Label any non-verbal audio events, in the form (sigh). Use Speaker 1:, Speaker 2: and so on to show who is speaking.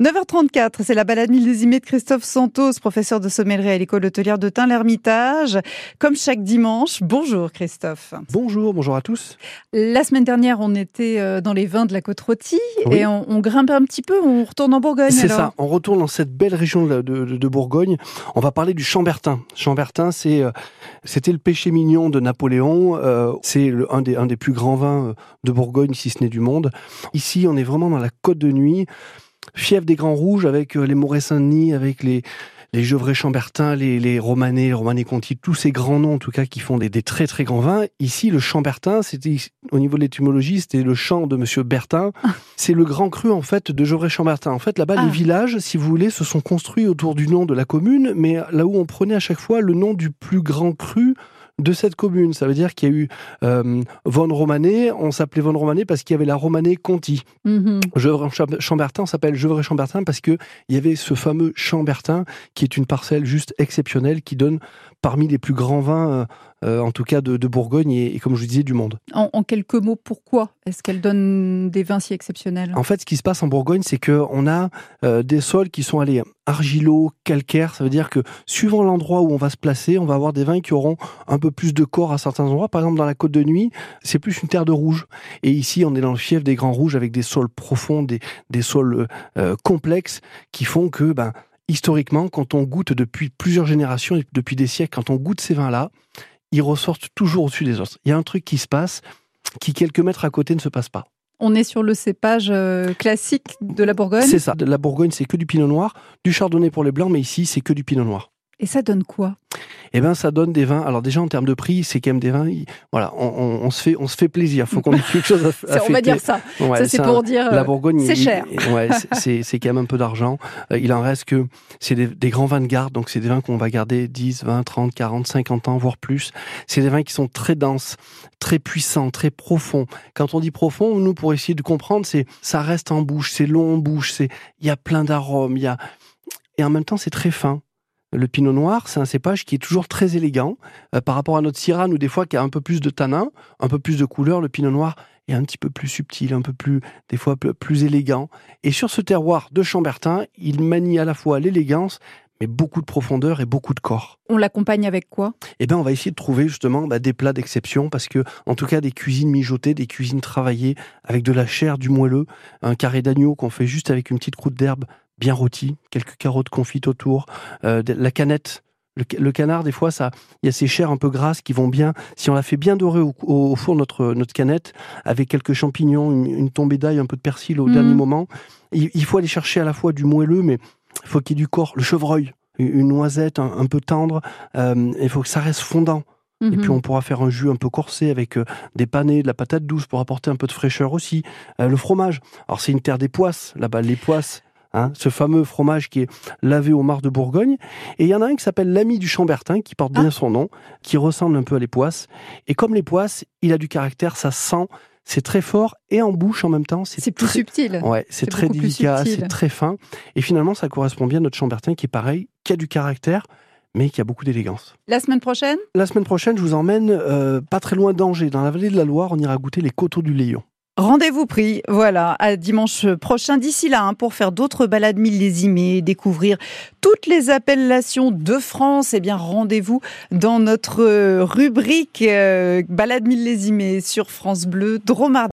Speaker 1: 9h34, c'est la balade millésimée de Christophe Santos, professeur de sommellerie à l'école hôtelière de Tain-l'Hermitage. Comme chaque dimanche, bonjour Christophe.
Speaker 2: Bonjour, bonjour à tous.
Speaker 1: La semaine dernière, on était euh, dans les vins de la côte rôtie et on, grimpe un petit peu, on retourne en Bourgogne.
Speaker 2: C'est ça, on retourne dans cette belle région de, Bourgogne. On va parler du Chambertin. Chambertin, c'est, euh, c'était le péché mignon de Napoléon. Euh, c'est un des, un des plus grands vins de Bourgogne, si ce n'est du monde. Ici, on est vraiment dans la côte de nuit fief des Grands Rouges avec euh, les Moret Saint-Denis, avec les, les Gevrey Chambertin, les, les Romanais, les Romanais Conti, tous ces grands noms en tout cas qui font des, des très très grands vins. Ici, le Chambertin, c'était au niveau de l'étymologie, c'était le champ de Monsieur Bertin. Ah. C'est le grand cru en fait de Gevrey Chambertin. En fait, là-bas, les ah. villages, si vous voulez, se sont construits autour du nom de la commune, mais là où on prenait à chaque fois le nom du plus grand cru de cette commune. Ça veut dire qu'il y a eu euh, Von Romané, on s'appelait Von Romané parce qu'il y avait la Romanée Conti. Mm Chambertin, on s'appelle Gevrey Chambertin parce qu'il y avait ce fameux Chambertin qui est une parcelle juste exceptionnelle qui donne parmi les plus grands vins, euh, euh, en tout cas de, Bourgogne et, comme je vous disais, du monde.
Speaker 1: En, quelques mots, pourquoi est-ce qu'elle donne des vins si exceptionnels?
Speaker 2: En fait, ce qui se passe en Bourgogne, c'est qu'on a euh, des sols qui sont allés argilo, calcaires. Ça veut dire que suivant l'endroit où on va se placer, on va avoir des vins qui auront un peu plus de corps à certains endroits. Par exemple, dans la Côte de Nuit, c'est plus une terre de rouge. Et ici, on est dans le fief des Grands Rouges avec des sols profonds, des, des sols complexes qui font que ben, historiquement, quand on goûte depuis plusieurs générations, depuis des siècles, quand on goûte ces vins-là, ils ressortent toujours au-dessus des autres. Il y a un truc qui se passe qui, quelques mètres à côté, ne se passe pas.
Speaker 1: On est sur le cépage euh, classique de la Bourgogne
Speaker 2: C'est ça. La Bourgogne, c'est que du pinot noir, du chardonnay pour les blancs, mais ici, c'est que du pinot noir.
Speaker 1: Et ça donne quoi?
Speaker 2: Eh ben ça donne des vins. Alors déjà en termes de prix, c'est quand même des vins. Voilà, on, se fait on se fait plaisir. Faut qu'on ait quelque chose à, (laughs)
Speaker 1: à On va dire ça. ça c'est pour dire. La Bourgogne, c'est cher.
Speaker 2: ouais, (laughs) c'est c'est quand même un peu d'argent. Euh, il en reste que c'est des, grands vins de garde, donc c'est des vins qu'on va garder 10, 20, 30, 40, 50 ans, voire plus. C'est des vins qui sont très denses, très puissants, très profonds. Quand on dit profond, nous pour essayer de comprendre, c'est ça reste en bouche, c'est long en bouche, c'est il y a plein d'arômes, il y a et en même temps c'est très fin. Le pinot noir, c'est un cépage qui est toujours très élégant. Euh, par rapport à notre syrah, ou des fois, qui a un peu plus de tanin, un peu plus de couleur, le pinot noir est un petit peu plus subtil, un peu plus, des fois, plus élégant. Et sur ce terroir de Chambertin, il manie à la fois l'élégance, mais beaucoup de profondeur et beaucoup de corps.
Speaker 1: On l'accompagne avec quoi?
Speaker 2: Eh bien, on va essayer de trouver justement bah, des plats d'exception, parce que, en tout cas, des cuisines mijotées, des cuisines travaillées avec de la chair, du moelleux, un carré d'agneau qu'on fait juste avec une petite croûte d'herbe bien rôti, quelques carottes confites autour, euh, la canette. Le, canard, des fois, ça, il y a ces chairs un peu grasses qui vont bien. Si on la fait bien dorer au, four notre notre canette, avec quelques champignons, une, tombée d'ail, un peu de persil au mhm. dernier moment, il, faut aller chercher à la fois du moelleux, mais il faut qu'il y ait du corps. Le chevreuil, une noisette un, peu tendre, euh, il faut que ça reste fondant. Et puis mhm. on pourra faire un jus un peu corsé avec euh, des panais, de la patate douce pour apporter un peu de fraîcheur aussi. le fromage. Alors c'est une terre des poisses, là-bas les poisses. Hein, ce fameux fromage qui est lavé au mar de Bourgogne. Et il y en a un qui s'appelle l'ami du Chambertin, qui porte bien ah. son nom, qui ressemble un peu à les poisses. Et comme les poisses, il a du caractère, ça sent, c'est très fort et en bouche en même temps.
Speaker 1: C'est plus subtil.
Speaker 2: Ouais, c'est très délicat, c'est très fin. Et finalement, ça correspond bien à notre Chambertin qui est pareil, qui a du caractère, mais qui a beaucoup d'élégance.
Speaker 1: La semaine prochaine?
Speaker 2: La semaine prochaine, je vous emmène euh, pas très loin d'Angers, dans la vallée de la Loire. On ira goûter les coteaux du Léon.
Speaker 1: Rendez-vous pris, voilà, à dimanche prochain. D'ici là, hein, pour faire d'autres balades millésimées, découvrir toutes les appellations de France, eh bien, rendez-vous dans notre rubrique euh, balade millésimée sur France Bleu Dromard.